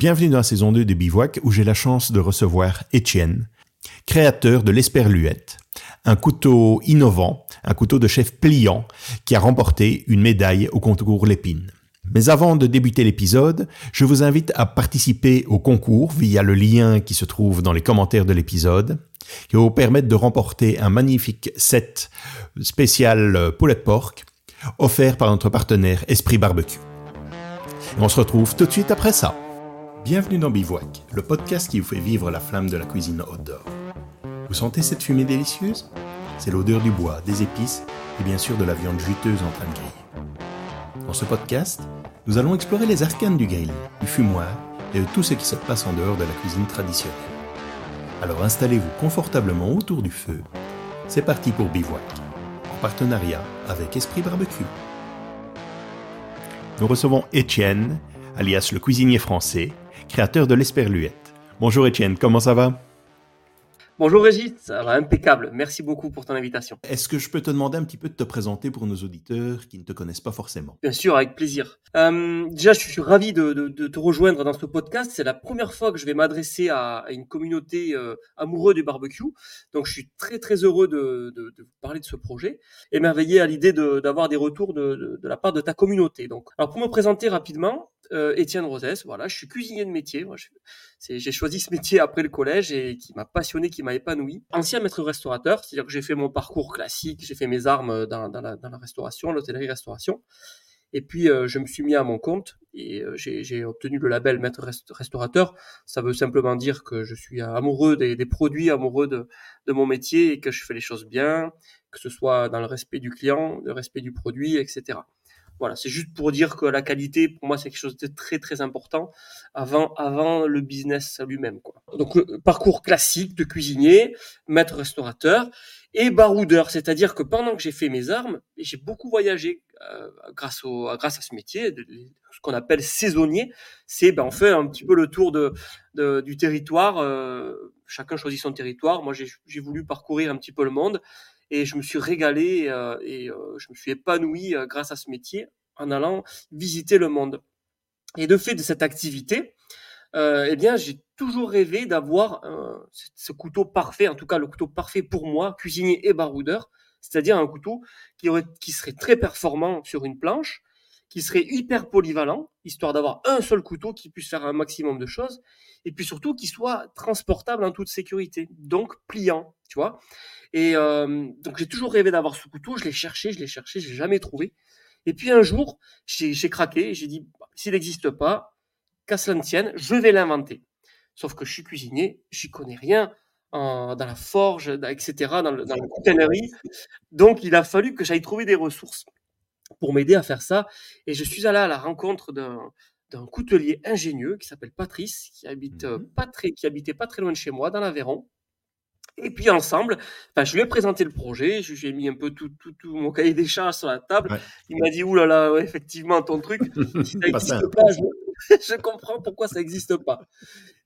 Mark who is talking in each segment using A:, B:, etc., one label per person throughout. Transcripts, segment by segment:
A: Bienvenue dans la saison 2 de Bivouac où j'ai la chance de recevoir Étienne, créateur de l'esperluette, un couteau innovant, un couteau de chef pliant qui a remporté une médaille au concours Lépine. Mais avant de débuter l'épisode, je vous invite à participer au concours via le lien qui se trouve dans les commentaires de l'épisode, qui va vous permettre de remporter un magnifique set spécial poulet de porc offert par notre partenaire Esprit Barbecue. on se retrouve tout de suite après ça. Bienvenue dans Bivouac, le podcast qui vous fait vivre la flamme de la cuisine outdoor. Vous sentez cette fumée délicieuse? C'est l'odeur du bois, des épices et bien sûr de la viande juteuse en train de griller. Dans ce podcast, nous allons explorer les arcanes du grill, du fumoir et de tout ce qui se passe en dehors de la cuisine traditionnelle. Alors installez-vous confortablement autour du feu. C'est parti pour Bivouac, en partenariat avec Esprit Barbecue. Nous recevons Étienne, alias le cuisinier français, créateur de l'esperluette. Bonjour Étienne, comment ça va?
B: Bonjour Régis, ça va impeccable. Merci beaucoup pour ton invitation.
A: Est-ce que je peux te demander un petit peu de te présenter pour nos auditeurs qui ne te connaissent pas forcément?
B: Bien sûr, avec plaisir. Euh, déjà, je suis ravi de, te rejoindre dans ce podcast. C'est la première fois que je vais m'adresser à, une communauté euh, amoureuse du barbecue. Donc, je suis très très heureux de, parler de ce projet, émerveillé à l'idée d'avoir des retours de, la part de ta communauté. Donc, alors pour me présenter rapidement, Étienne Rosès, voilà, je suis cuisinier de métier. j'ai choisi ce métier après le collège et qui m'a passionné, qui m'a épanoui. Ancien maître restaurateur, c'est-à-dire que j'ai fait mon parcours classique, j'ai fait mes armes dans, la, restauration, l'hôtellerie-restauration. Et puis, euh, je me suis mis à mon compte et euh, j'ai obtenu le label maître restaurateur. Ça veut simplement dire que je suis amoureux des, produits, amoureux de, de, mon métier et que je fais les choses bien, que ce soit dans le respect du client, le respect du produit, etc. Voilà, c'est juste pour dire que la qualité, pour moi, c'est quelque chose de très très important avant avant le business lui-même. Quoi. Donc parcours classique de cuisinier, maître restaurateur et baroudeur, c'est-à-dire que pendant que j'ai fait mes armes, j'ai beaucoup voyagé euh, grâce au grâce à ce métier, ce qu'on appelle saisonnier. C'est ben on fait un petit peu le tour de, de du territoire. Euh, chacun choisit son territoire. Moi, j'ai voulu parcourir un petit peu le monde et je me suis régalé euh, et euh, je me suis épanoui euh, grâce à ce métier en allant visiter le monde. Et de fait de cette activité, eh bien, j'ai toujours rêvé d'avoir ce couteau parfait, en tout cas le couteau parfait pour moi, cuisinier et baroudeur, c'est-à-dire un couteau qui, serait très performant sur une planche, qui serait hyper polyvalent, histoire d'avoir un seul couteau qui puisse faire un maximum de choses, et puis surtout qui soit transportable en toute sécurité, donc pliant, tu vois. Et euh, donc j'ai toujours rêvé d'avoir ce couteau, je l'ai cherché, je l'ai cherché, je l'ai jamais trouvé. Et puis un jour, j'ai craqué, j'ai dit, bah, s'il n'existe pas, qu'à cela ne tienne, je vais l'inventer. Sauf que je suis cuisinier, j'y connais rien dans la forge, etc., dans dans Donc il a fallu que j'aille trouver des ressources pour m'aider à faire ça. Et je suis allé à la rencontre d'un d'un coutelier ingénieux qui s'appelle Patrice, qui habite euh, mmh pas très, qui habitait pas très loin de chez moi, dans l'Aveyron. Et puis ensemble, je lui ai présenté le projet, je lui ai mis un peu tout, tout, tout mon cahier des charges sur la table. Il m'a dit, oulala, là là, effectivement, ton truc, si ça n'existe pas, je, comprends pourquoi ça n'existe pas.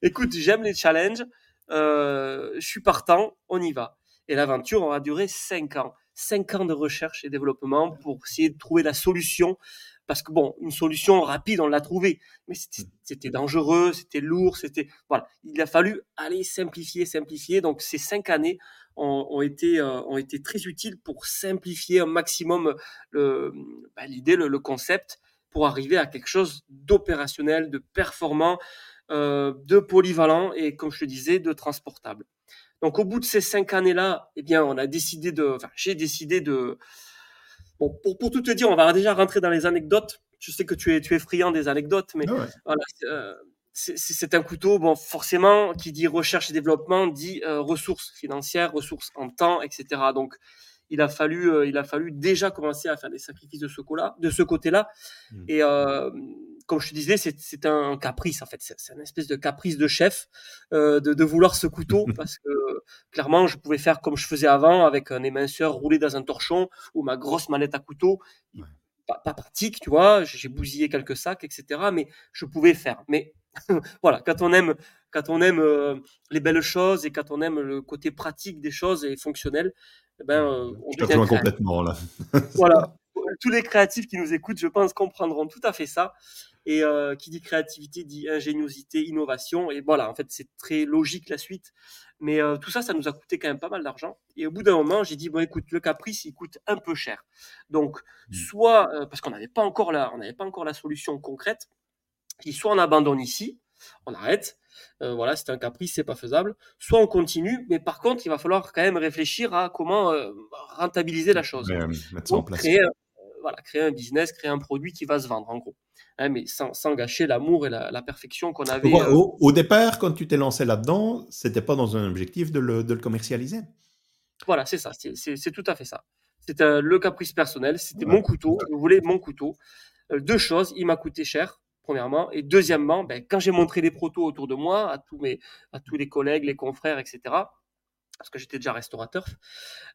B: Écoute, j'aime les challenges, euh, je suis partant, on y va. Et l'aventure aura duré cinq ans. Cinq ans de recherche et développement pour essayer de trouver la solution parce que bon, une solution rapide, on l'a trouvée, mais c'était dangereux, c'était lourd, c'était voilà. Il a fallu aller simplifier, simplifier. Donc ces cinq années ont, été euh, ont été très utiles pour simplifier un maximum bah, l'idée, le, concept, pour arriver à quelque chose d'opérationnel, de performant, euh, de polyvalent et comme je te disais, de transportable. Donc au bout de ces cinq années-là, eh bien, on a décidé de, enfin, j'ai décidé de Bon, pour, pour tout te dire, on va déjà rentrer dans les anecdotes. Je sais que tu es, tu es friand des anecdotes, mais ah voilà, euh, c'est un couteau, bon, forcément, qui dit recherche et développement, dit euh, ressources financières, ressources en temps, etc. Donc, il a fallu, euh, il a fallu déjà commencer à faire des sacrifices de ce côté-là, de ce côté-là. Mmh. Et euh, comme je te disais, c'est un caprice en fait, c'est une espèce de caprice de chef euh, de, de, vouloir ce couteau parce que clairement, je pouvais faire comme je faisais avant avec un éminceur roulé dans un torchon ou ma grosse manette à couteau. Pas, pas, pratique, tu vois. J'ai bousillé quelques sacs, etc. Mais je pouvais faire. Mais voilà, quand on aime, quand on aime les belles choses et quand on aime le côté pratique des choses et fonctionnel,
A: eh ben, euh, on je te complètement là.
B: voilà. Tous les créatifs qui nous écoutent, je pense, comprendront tout à fait ça. Et qui dit créativité dit ingéniosité, innovation. Et voilà, en fait, c'est très logique la suite. Mais tout ça, ça nous a coûté quand même pas mal d'argent. Et au bout d'un moment, j'ai dit bon, écoute, le Caprice, il coûte un peu cher. Donc, mmh. soit parce qu'on n'avait pas encore la, on n'avait pas encore la solution concrète, soit on abandonne ici, on arrête. voilà, c'est un caprice, c'est pas faisable. Soit on continue, mais par contre, il va falloir quand même réfléchir à comment rentabiliser la chose.
A: mettre ça en place.
B: Créer, voilà, créer un business, créer un produit qui va se vendre, en gros. Hein, mais sans, gâcher l'amour et la, perfection qu'on avait.
A: Euh, au, départ, quand tu t'es lancé là-dedans, c'était pas dans un objectif de le, commercialiser.
B: Voilà, c'est ça, c'est tout à fait ça. C'était le caprice personnel, c'était mon couteau, je voulais mon couteau. Euh, deux choses, il m'a coûté cher, premièrement, et deuxièmement, ben, quand j'ai montré les protos autour de moi, à tous, mes, à tous les collègues, les confrères, etc., parce que j'étais déjà restaurateur,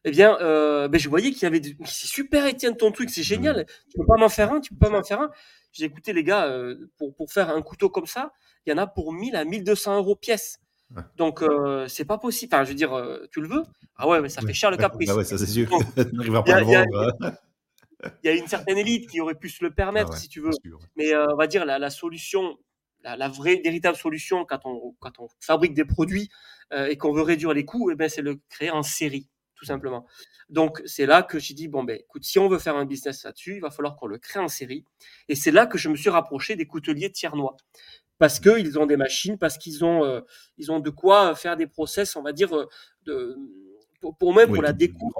B: eh bien, euh, ben, je voyais qu'il y avait. C'est super, Étienne, ton truc, c'est génial. Tu peux pas m'en faire un, tu peux pas m'en faire un. J'ai écouté les gars, euh, pour, pour faire un couteau comme ça, il y en a pour 1000 à 1200 euros pièce. Donc, euh, c'est pas possible. Enfin, je veux dire, euh, tu le veux? Ah ouais, mais ça fait cher le caprice.
A: Ah ouais, ça c'est sûr.
B: Il y a une certaine élite qui aurait pu se le permettre, ah si tu veux. Mais on va dire la, la solution, la, la, vraie, véritable solution quand on, quand on fabrique des produits et qu'on veut réduire les coûts, eh ben, c'est le créer en série tout simplement. Donc, c'est là que j'ai dit, bon, ben, écoute, si on veut faire un business là-dessus, il va falloir qu'on le crée en série. Et c'est là que je me suis rapproché des couteliers tiernois. Parce qu'ils ont des machines, parce qu'ils ont, euh, ils ont de quoi faire des process, on va dire, euh, de, pour, pour même pour la découpe,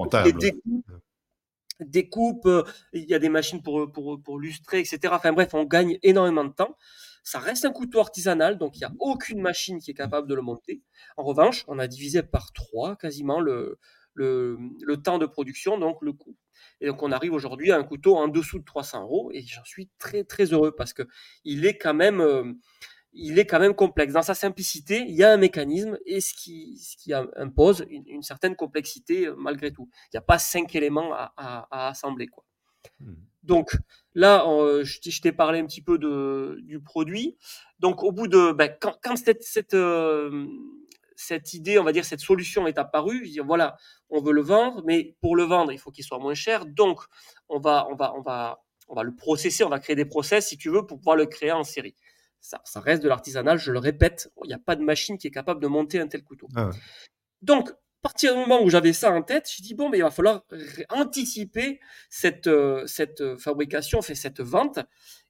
B: découpe, euh, il y a des machines pour, pour, pour lustrer, etc. Enfin bref, on gagne énormément de temps. Ça reste un couteau artisanal, donc il n'y a aucune machine qui est capable de le monter. En revanche, on a divisé par trois quasiment le, le, temps de production, donc le coût. Et donc on arrive aujourd'hui à un couteau en dessous de 300 euros et j'en suis très très heureux parce que il est quand même euh, il est quand même complexe. Dans sa simplicité, il y a un mécanisme et ce qui, ce qui impose une, certaine complexité euh, malgré tout. Il n'y a pas cinq éléments à, assembler. Quoi. Mmh. Donc là, euh, je t'ai parlé un petit peu de, du produit. Donc au bout de... Ben, quand, quand, cette, cette, cette idée, on va dire, cette solution est apparue. Je dis, voilà, on veut le vendre, mais pour le vendre, il faut qu'il soit moins cher. Donc, on va, on va, on va, on va le processer, on va créer des process, si tu veux, pour pouvoir le créer en série. Ça, ça reste de l'artisanal, je le répète. Il n'y a pas de machine qui est capable de monter un tel couteau. Ah Donc, partir du moment où j'avais ça en tête, je dis bon, mais il va falloir anticiper cette, euh, cette fabrication, fait cette vente.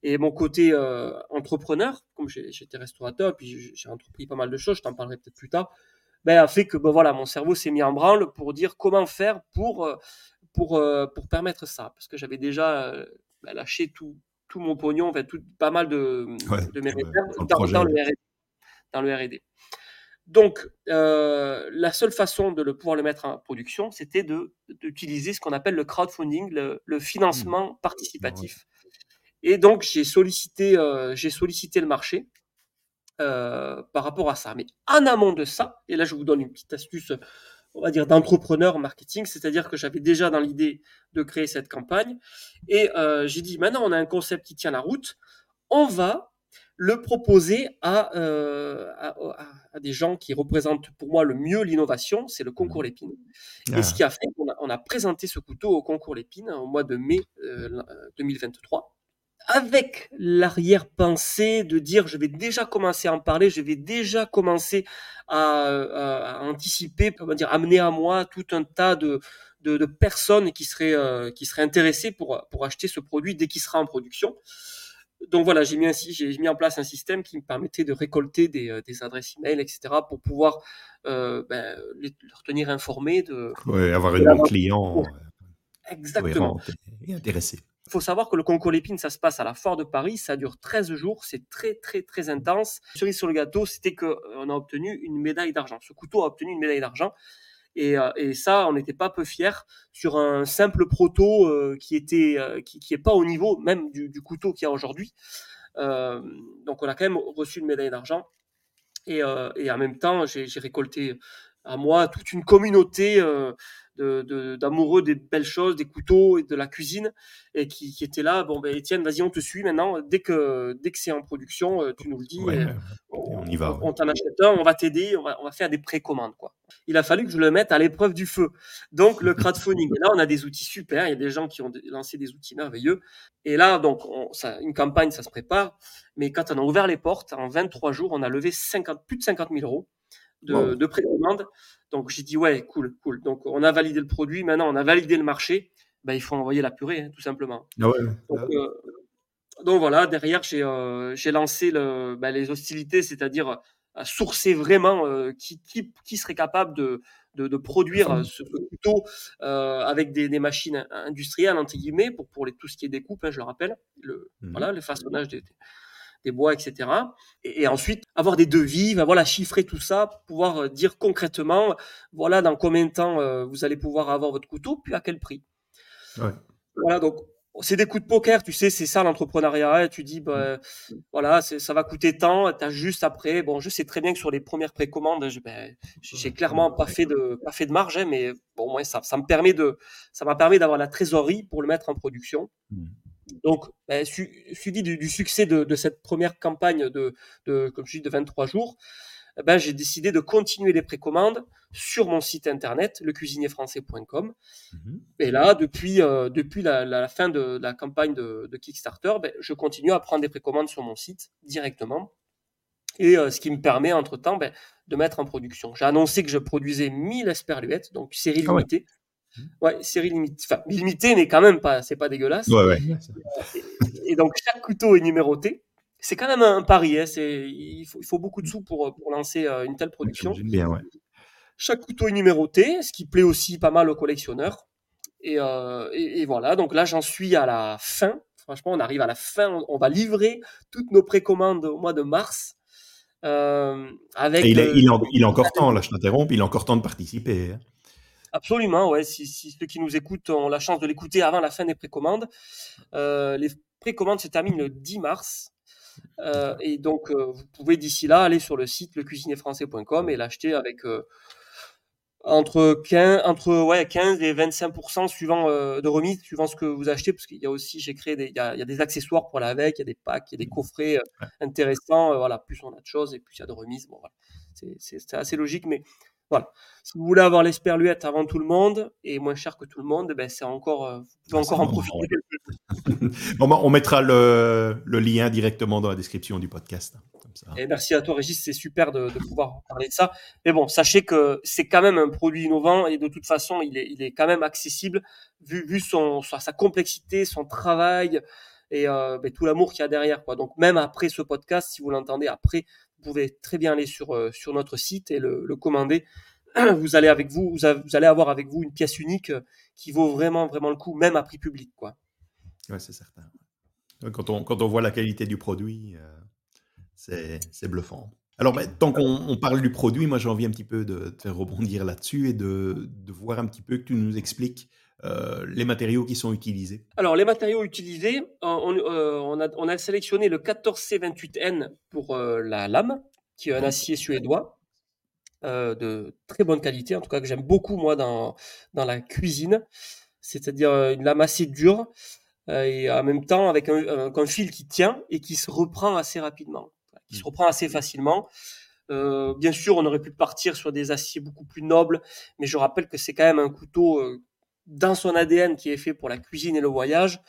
B: Et mon côté euh, entrepreneur, comme j'étais restaurateur, puis j'ai entrepris pas mal de choses, je t'en parlerai peut-être plus tard, ben, a fait que ben, voilà, mon cerveau s'est mis en branle pour dire comment faire pour, euh, pour, pour permettre ça. Parce que j'avais déjà ben, lâché tout, tout mon pognon, en fait, tout, pas mal de, de mes réserves dans, dans le R&D. Donc, euh, la seule façon de le pouvoir le mettre en production, c'était d'utiliser ce qu'on appelle le crowdfunding, le, financement mmh. participatif. Et donc, j'ai sollicité, euh, j'ai sollicité le marché euh, par rapport à ça. Mais en amont de ça, et là, je vous donne une petite astuce, on va dire, d'entrepreneur marketing, c'est-à-dire que j'avais déjà dans l'idée de créer cette campagne. Et j'ai dit, maintenant, on a un concept qui tient la route. On va le proposer euh, à, à, des gens qui représentent pour moi le mieux l'innovation, c'est le concours Lépine. Et ce ah. qui a fait qu'on a, on a présenté ce couteau au concours Lépine au mois de mai 2023 euh, avec l'arrière-pensée de dire je vais déjà commencer à en parler, je vais déjà commencer à, anticiper, comment dire, amener à moi tout un tas de, de, personnes qui seraient, euh, qui seraient intéressées pour, pour acheter ce produit dès qu'il sera en production donc voilà, j'ai mis, j'ai mis en place un système qui me permettait de récolter des, euh, des adresses email, etc., pour pouvoir euh, ben, les, leur tenir informés de.
A: Oui, avoir bon client.
B: Euh, Exactement.
A: Et intéressé.
B: Il faut savoir que le concours Lépine, ça se passe à la Foire de Paris, ça dure 13 jours, c'est très très très intense. Cerise sur le gâteau, c'était qu'on a obtenu une médaille d'argent. Ce couteau a obtenu une médaille d'argent. Et, euh, et, ça, on n'était pas peu fiers sur un simple proto euh, qui était euh, qui, est pas au niveau même du, couteau qu'il y a aujourd'hui. donc on a quand même reçu une médaille d'argent. Et, en même temps, j'ai récolté à moi toute une communauté d'amoureux de, des belles choses, des couteaux et de la cuisine, et qui, qui étaient là. Bon, ben Étienne, vas-y, on te suit maintenant. Dès que, dès que c'est en production, tu nous le dis.
A: on, y va.
B: On, t'en achète un, on va t'aider, on va, on va faire des précommandes, quoi. Il a fallu que je le mette à l'épreuve du feu. Donc le crowdfunding. Et là, on a des outils super. Il y a des gens qui ont lancé des outils merveilleux. Et là, donc, ça, une campagne, ça se prépare. Mais quand on a ouvert les portes, en 23 jours, on a levé 50, plus de 50 000 euros de, de précommande. Donc j'ai dit ouais, cool, cool. Donc on a validé le produit. Maintenant, on a validé le marché. Ben, il faut envoyer la purée, hein, tout simplement.
A: Ah ouais,
B: donc, euh, donc, voilà, derrière, j'ai euh, lancé le, ben, les hostilités, c'est-à-dire à sourcer vraiment euh, qui, qui, qui, serait capable de, de, de produire ce couteau euh, avec des, des, machines industrielles, entre guillemets, pour, pour les, tout ce qui est découpe, hein, je le rappelle, le, mmh. voilà, le façonnage des, des bois, etc. Et, et, ensuite, avoir des devis, ben voilà, chiffrer tout ça, pouvoir dire concrètement, voilà, dans combien de temps euh, vous allez pouvoir avoir votre couteau, puis à quel prix.
A: Ouais.
B: Voilà, donc c'est des coups de poker, tu sais, c'est ça l'entrepreneuriat. Tu dis, bah, voilà, ça va coûter tant. T'as juste après, bon, je sais très bien que sur les premières précommandes, ben, j'ai clairement pas fait de pas fait de marge, hein, mais bon, moi, ça, ça me permet de, ça m'a permis d'avoir la trésorerie pour le mettre en production. Donc, ben, suivi du, du succès de, de, cette première campagne de, de, comme je dis, de 23 jours, eh ben, j'ai décidé de continuer les précommandes sur mon site internet, lecuisinierfrançais.com. Mmh Et là, depuis, euh, depuis la, la, fin de, la campagne de, de Kickstarter, ben, je continue à prendre des précommandes sur mon site directement. Et euh, ce qui me permet, entre-temps, ben, de mettre en production. J'ai annoncé que je produisais 1000 esperluettes, donc série ah limitée. Ouais. Série limitée, enfin limitée, mais quand même pas, c'est pas dégueulasse.
A: Ouais, ouais.
B: Et, et, donc chaque couteau est numéroté c'est quand même un pari. Hein, il, faut, il, faut, beaucoup de sous pour, pour lancer euh, une telle production.
A: Bien, ouais.
B: Chaque couteau est numéroté, ce qui plaît aussi pas mal aux collectionneurs. Et, euh, et, et voilà, donc là j'en suis à la fin. Franchement, on arrive à la fin. On, va livrer toutes nos précommandes au mois de mars. Euh, avec
A: il, est, il, est, il, est, encore temps, là je t'interromps, il est encore temps de participer. Hein.
B: Absolument, ouais. Si, si, ceux qui nous écoutent ont la chance de l'écouter avant la fin des précommandes, euh, les précommandes se terminent le 10 mars. Euh, et donc, euh, vous pouvez d'ici là aller sur le site lecuisinierfrançais.com et l'acheter avec entre 15, entre ouais 15 et 25% suivant de remise suivant ce que vous achetez parce qu'il y a aussi j'ai créé des il y a, il y a des accessoires pour la avec il y a des packs il y a des coffrets intéressants voilà. Plus on a de choses et plus il y a de remises. Bon voilà. C'est assez logique mais voilà. Si vous voulez avoir l'esperluette avant tout le monde et moins cher que tout le monde, ben c'est encore, euh, vous pouvez encore en profiter.
A: bon, ben, on mettra le, le, lien directement dans la description du podcast. Comme ça.
B: Et merci à toi, Régis. C'est super de, de, pouvoir parler de ça. Mais bon, sachez que c'est quand même un produit innovant et de toute façon, il est, il est quand même accessible vu, vu son, sa complexité, son travail et euh, ben, tout l'amour qu'il y a derrière. Quoi. Donc même après ce podcast, si vous l'entendez après, vous pouvez très bien aller sur, euh, sur notre site et le, commander. Vous allez avec vous, vous, allez avoir avec vous une pièce unique euh, qui vaut vraiment, vraiment le coup, même à prix public, quoi.
A: Ouais, c'est certain. Quand on, quand on voit la qualité du produit, euh, c'est bluffant. Alors, ben, tant qu'on parle du produit, moi j'ai envie un petit peu de, de rebondir là-dessus et de, de, voir un petit peu que tu nous expliques euh, les matériaux qui sont utilisés
B: Alors, les matériaux utilisés, on, euh, on, a, on a, sélectionné le 14C28N pour euh, la lame, qui est un acier suédois euh, de très bonne qualité, en tout cas que j'aime beaucoup moi dans, dans la cuisine, c'est-à-dire une lame assez dure et en même temps avec un, un, fil qui tient et qui se reprend assez rapidement, qui se mmh. reprend assez facilement. Euh, bien sûr, on aurait pu partir sur des aciers beaucoup plus nobles, mais je rappelle que c'est quand même un couteau dans son ADN qui est fait pour la cuisine et le voyage.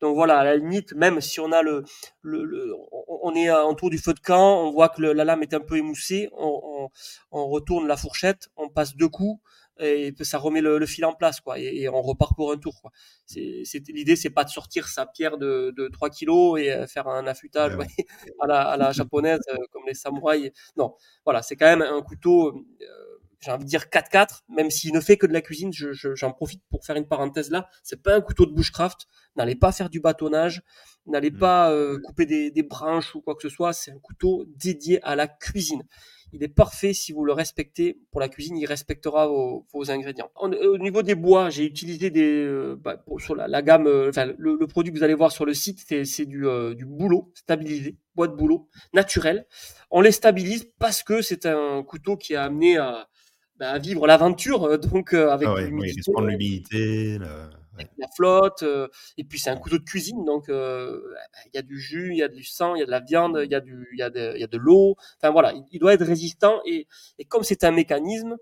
B: Donc voilà, à la limite, même si on a le, le, le on est autour du feu de camp, on voit que le, la lame est un peu émoussée, on, on, on, retourne la fourchette, on passe deux coups et ça remet le, le fil en place quoi, et, et, on repart pour un tour quoi. C'est, l'idée, c'est pas de sortir sa pierre de, de 3 kilos et euh, faire un affûtage ouais. à, la, à la japonaise euh, comme les samouraïs. Non, voilà, c'est quand même un couteau. Euh, j'ai envie de dire 4-4, même s'il ne fait que de la cuisine, j'en je, j'en profite pour faire une parenthèse là. C'est pas un couteau de bushcraft. N'allez pas faire du bâtonnage, n'allez mmh. pas euh, couper des, des, branches ou quoi que ce soit. C'est un couteau dédié à la cuisine. Il est parfait si vous le respectez. Pour la cuisine, il respectera vos, vos ingrédients. au niveau des bois, j'ai utilisé des euh, bah, sur la, la gamme. Euh, enfin, le, le, produit que vous allez voir sur le site, c'est du, euh, du bouleau stabilisé, bois de bouleau naturel. On les stabilise parce que c'est un couteau qui a amené à bah, à vivre l'aventure, euh, donc euh, avec
A: ah ouais, l'humidité,
B: ouais. la flotte, euh, et puis c'est un couteau de cuisine, donc il y a du jus, il y a du sang, il y a de la viande, il y a du, il y a de, il y a de l'eau, enfin voilà, il, il, doit être résistant et, et comme c'est un mécanisme,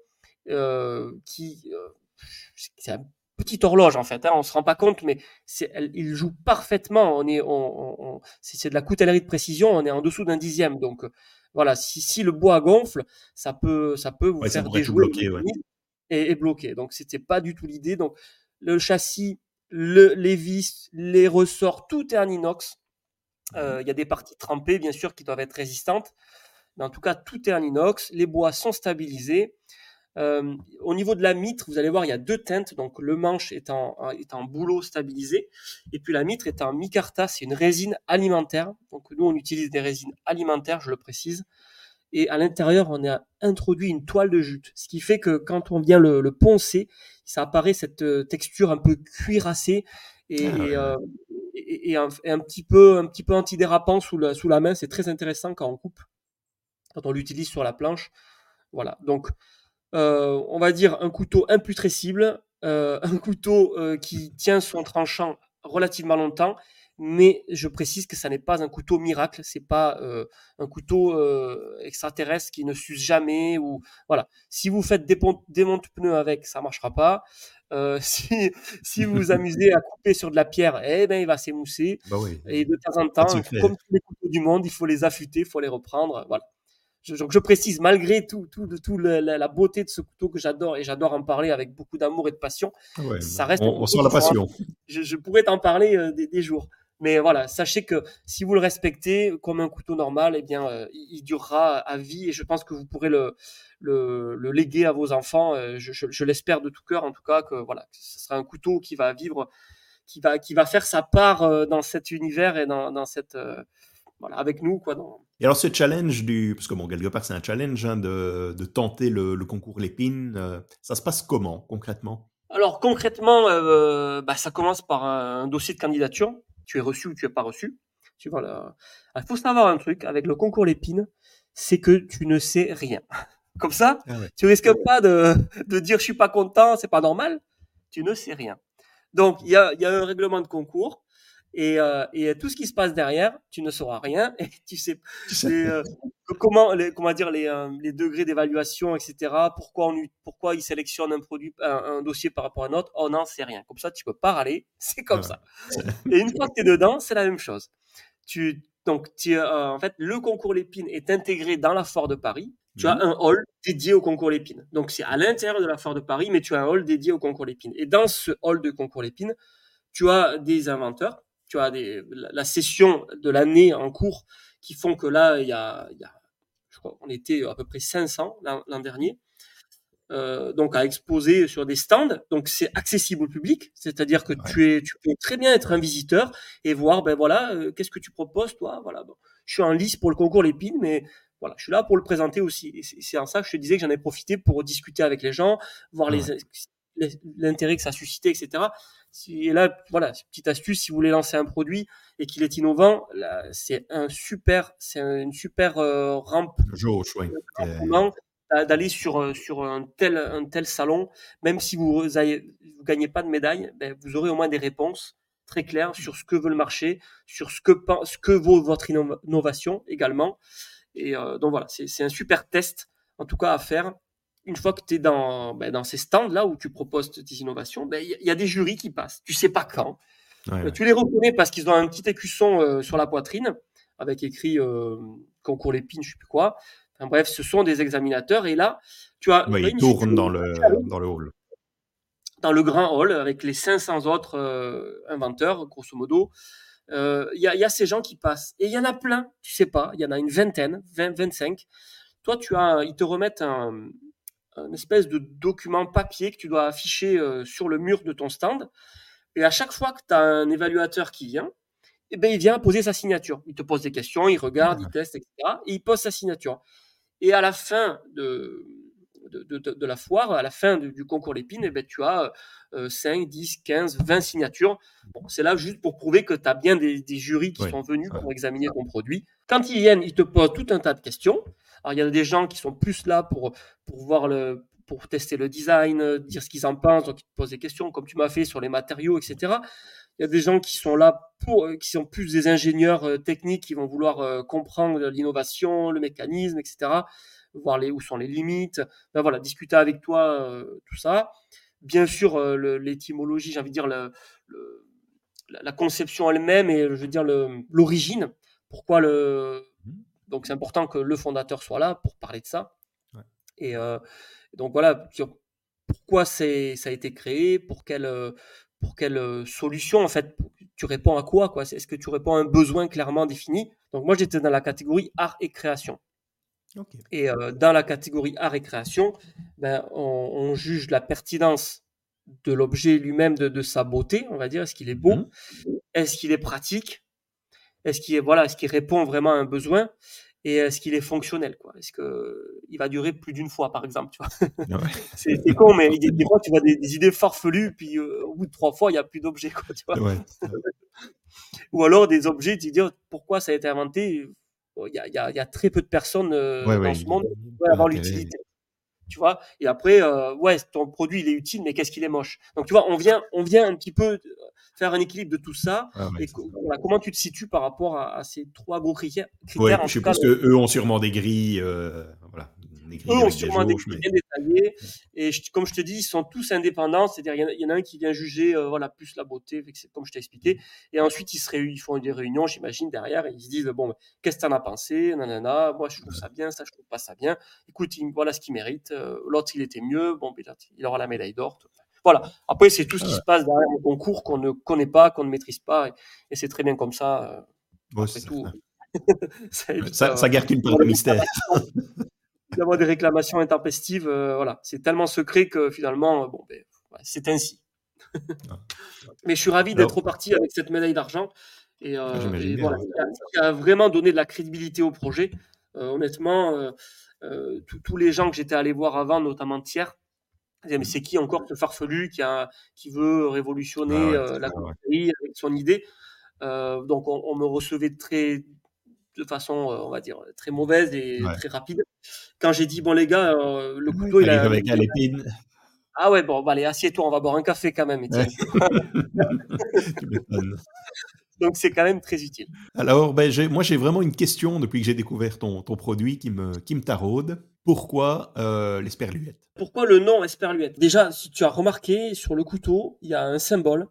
B: qui c'est un petite horloge en fait. Hein, on se rend pas compte, mais c'est, il joue parfaitement. On est, on, c'est de la coutellerie de précision. On est en dessous d'un dixième. Donc voilà, si, si le bois gonfle, ça peut, ça peut vous faire déjouer et, et, bloquer. Donc c'était pas du tout l'idée. Donc le châssis, le, les vis, les ressorts, tout est en inox. Euh, il y a des parties trempées, bien sûr, qui doivent être résistantes. Mais en tout cas, tout est en inox. Les bois sont stabilisés. Euh, au niveau de la mitre, vous allez voir, il y a deux teintes. Donc le manche est en, est en bouleau stabilisé, et puis la mitre est en micarta, c'est une résine alimentaire. Donc nous, on utilise des résines alimentaires, je le précise. Et à l'intérieur, on a introduit une toile de jute, ce qui fait que quand on vient le, poncer, ça apparaît cette euh, texture un peu cuirassée et, ah, et, euh, et, un, petit peu un petit peu antidérapant sous la, sous la main. C'est très intéressant quand on coupe, quand on l'utilise sur la planche. Voilà. Donc euh, on va dire un couteau imputrescible, euh, un couteau euh, qui tient son tranchant relativement longtemps, mais je précise que ça n'est pas un couteau miracle, c'est pas un couteau extraterrestre qui ne s'use jamais ou voilà. Si vous faites des, des montes-pneus avec, ça marchera pas. si, si vous vous amusez à couper sur de la pierre, eh ben il va s'émousser. Bah Et de temps en temps, comme tous les couteaux du monde, il faut les affûter, il faut les reprendre. Voilà je, je précise, malgré tout, tout, tout la, beauté de ce couteau que j'adore et j'adore en parler avec beaucoup d'amour et de passion, ça reste.
A: On, sent la passion.
B: Je, pourrais t'en parler euh, des, jours. Mais voilà, sachez que si vous le respectez comme un couteau normal, eh bien, euh, il, durera à vie et je pense que vous pourrez le, le, le léguer à vos enfants. Euh, je, je l'espère de tout cœur, en tout cas, que voilà, ce sera un couteau qui va vivre, qui va, qui va faire sa part dans cet univers et dans, dans cette, voilà, avec nous, quoi. Dans,
A: et alors ce challenge du, parce que bon, quelque part c'est un challenge hein, de, de, tenter le, le concours Lépine, euh, ça se passe comment concrètement?
B: Alors concrètement, euh, bah, ça commence par un, dossier de candidature. Tu es reçu ou tu es pas reçu. Tu vois là. Il faut savoir un truc avec le concours Lépine, c'est que tu ne sais rien. Comme ça, ah tu risques pas de, de dire je suis pas content, c'est pas normal. Tu ne sais rien. Donc il y a, y a un règlement de concours et, euh, et, tout ce qui se passe derrière, tu ne sauras rien et tu sais, euh, comment, les, comment dire les, euh, les degrés d'évaluation, etc. Pourquoi on, pourquoi ils sélectionnent un produit, un, dossier par rapport à un autre, on n'en sait rien. Comme ça, tu peux pas râler, c'est comme ça. Et une fois que tu es dedans, c'est la même chose. Tu, donc, tu, en fait, le concours Lépine est intégré dans la Foire de Paris. Tu as mhm. un hall dédié au concours Lépine. Donc, c'est à l'intérieur de la Foire de Paris, mais tu as un hall dédié au concours Lépine. Et dans ce hall de concours Lépine, tu as des inventeurs tu as des, la, session de l'année en cours qui font que là, il y a, il y a je crois, on était à peu près 500 l'an dernier. Euh, donc à exposer sur des stands. Donc c'est accessible au public, c'est-à-dire que tu es, tu peux très bien être un visiteur et voir, ben voilà, euh, qu'est-ce que tu proposes toi, voilà. Bon, je suis en lice pour le concours Lépine, mais voilà, je suis là pour le présenter aussi. Et c'est en ça que je te disais que j'en ai profité pour discuter avec les gens, voir les l'intérêt que ça a suscité, etc. Et là, voilà, petite astuce, si vous voulez lancer un produit et qu'il est innovant, c'est un super, c'est une super euh, rampe. D'aller sur euh, sur un tel un tel salon, même si vous vous gagnez pas de médaille, ben, vous aurez au moins des réponses très claires sur ce que veut le marché, sur ce que ce que vaut votre innovation également. Et euh, donc voilà, c'est un super test en tout cas à faire une fois que tu es dans, ben, dans ces stands-là où tu proposes tes innovations, ben, il y, a des jurys qui passent. Tu sais pas quand. Euh, tu les reconnais parce qu'ils ont un petit écusson euh, sur la poitrine avec écrit euh, concours l'épine, je sais plus quoi. bref, ce sont des examinateurs. Et là, tu as.
A: ils tournent dans le, dans le hall.
B: Dans le grand hall avec les 500 autres inventeurs, grosso modo. Il y, a, y, a, ces gens qui passent. Et il y en a plein, tu sais pas. Il y en a une vingtaine, 20, 25. Toi, tu as, ils te remettent un, une espèce de document papier que tu dois afficher euh, sur le mur de ton stand. Et à chaque fois que tu as un évaluateur qui vient, eh ben, il vient poser sa signature. Il te pose des questions, il regarde, il teste, etc. Et il pose sa signature. Et à la fin de, de, de, la foire, à la fin du, concours Lépine, eh ben, tu as 5, 10, 15, 20 signatures. Bon, c'est là juste pour prouver que tu as bien des, des jurys qui sont venus pour examiner ton produit. Quand ils viennent, ils te posent tout un tas de questions. Alors, il y a des gens qui sont plus là pour, pour voir le, pour tester le design, dire ce qu'ils en pensent, donc ils te posent des questions, comme tu m'as fait sur les matériaux, etc. Il y a des gens qui sont là pour, qui sont plus des ingénieurs euh, techniques, qui vont vouloir euh, comprendre l'innovation, le mécanisme, etc. voir les, où sont les limites, ben voilà, discuter avec toi tout ça. Bien sûr, l'étymologie, j'ai envie de dire le, la conception elle-même et je veux dire l'origine. Pourquoi le mmh. donc c'est important que le fondateur soit là pour parler de ça. Et donc voilà, pourquoi ça a été créé, pour quelle pour quelle solution en fait tu réponds à quoi quoi? Est-ce que tu réponds à un besoin clairement défini? Donc moi j'étais dans la catégorie art et création. Et dans la catégorie art et création, ben, on, juge la pertinence de l'objet lui-même, de, sa beauté, on va dire. Est-ce qu'il est beau? Mmh. Est-ce qu'il est pratique? Est-ce qu'il voilà, est-ce qu'il répond vraiment à un besoin? Et est-ce qu'il est fonctionnel quoi? Est-ce que il va durer plus d'une fois par exemple tu vois? C'est con mais des, fois tu vois des, idées farfelues puis euh, au bout de trois fois il y a plus d'objets quoi tu vois? Ou alors des objets tu dis oh, pourquoi ça a été inventé? Il y, a, y, a, très peu de personnes euh, dans ce monde qui peuvent avoir l'utilité tu vois? Et après euh, ouais ton produit il est utile mais qu'est-ce qu'il est moche? Donc tu vois on vient on vient un petit peu faire un équilibre de tout ça et comment tu te situes par rapport à, ces trois gros critères,
A: ouais, je pense que eux ont sûrement des grilles euh, voilà
B: eux ont sûrement des grilles bien détaillées et comme je te dis ils sont tous indépendants c'est-à-dire il y, en a un qui vient juger euh, voilà plus la beauté comme je t'ai expliqué et ensuite ils se ils font des réunions j'imagine derrière et ils se disent bon qu'est-ce que tu en as pensé nanana moi je trouve ça bien ça je trouve pas ça bien écoute voilà ce qu'il mérite euh, l'autre il était mieux bon ben, il aura la médaille d'or voilà. Après, c'est tout ce qui se passe derrière le concours qu'on ne connaît pas, qu'on ne maîtrise pas. Et, c'est très bien comme ça.
A: Euh, tout. ça, ça, garde une part de mystère.
B: D'avoir des réclamations intempestives, euh, voilà, c'est tellement secret que finalement, bon, ben, c'est ainsi. Mais je suis ravi d'être reparti avec cette médaille d'argent. Et, euh, voilà, qui a, vraiment donné de la crédibilité au projet. honnêtement, tous les gens que j'étais allé voir avant, notamment Thiers, mais c'est qui encore ce farfelu qui, a, qui veut révolutionner euh, la compagnie avec son idée? Euh, Donc on, me recevait très, de façon, euh, on va dire, très mauvaise et très rapide. Quand j'ai dit, bon les gars, le couteau, il a... Avec l'épine. Ah ouais, bon, bah, allez, assieds-toi, on va boire un café quand même, Donc c'est quand même très utile.
A: Alors, ben, moi j'ai vraiment une question depuis que j'ai découvert ton, ton produit qui me, qui me taraude. Pourquoi euh, l'esperluette?
B: Pourquoi le nom esperluette? Déjà, si tu as remarqué, sur le couteau, il y a un symbole.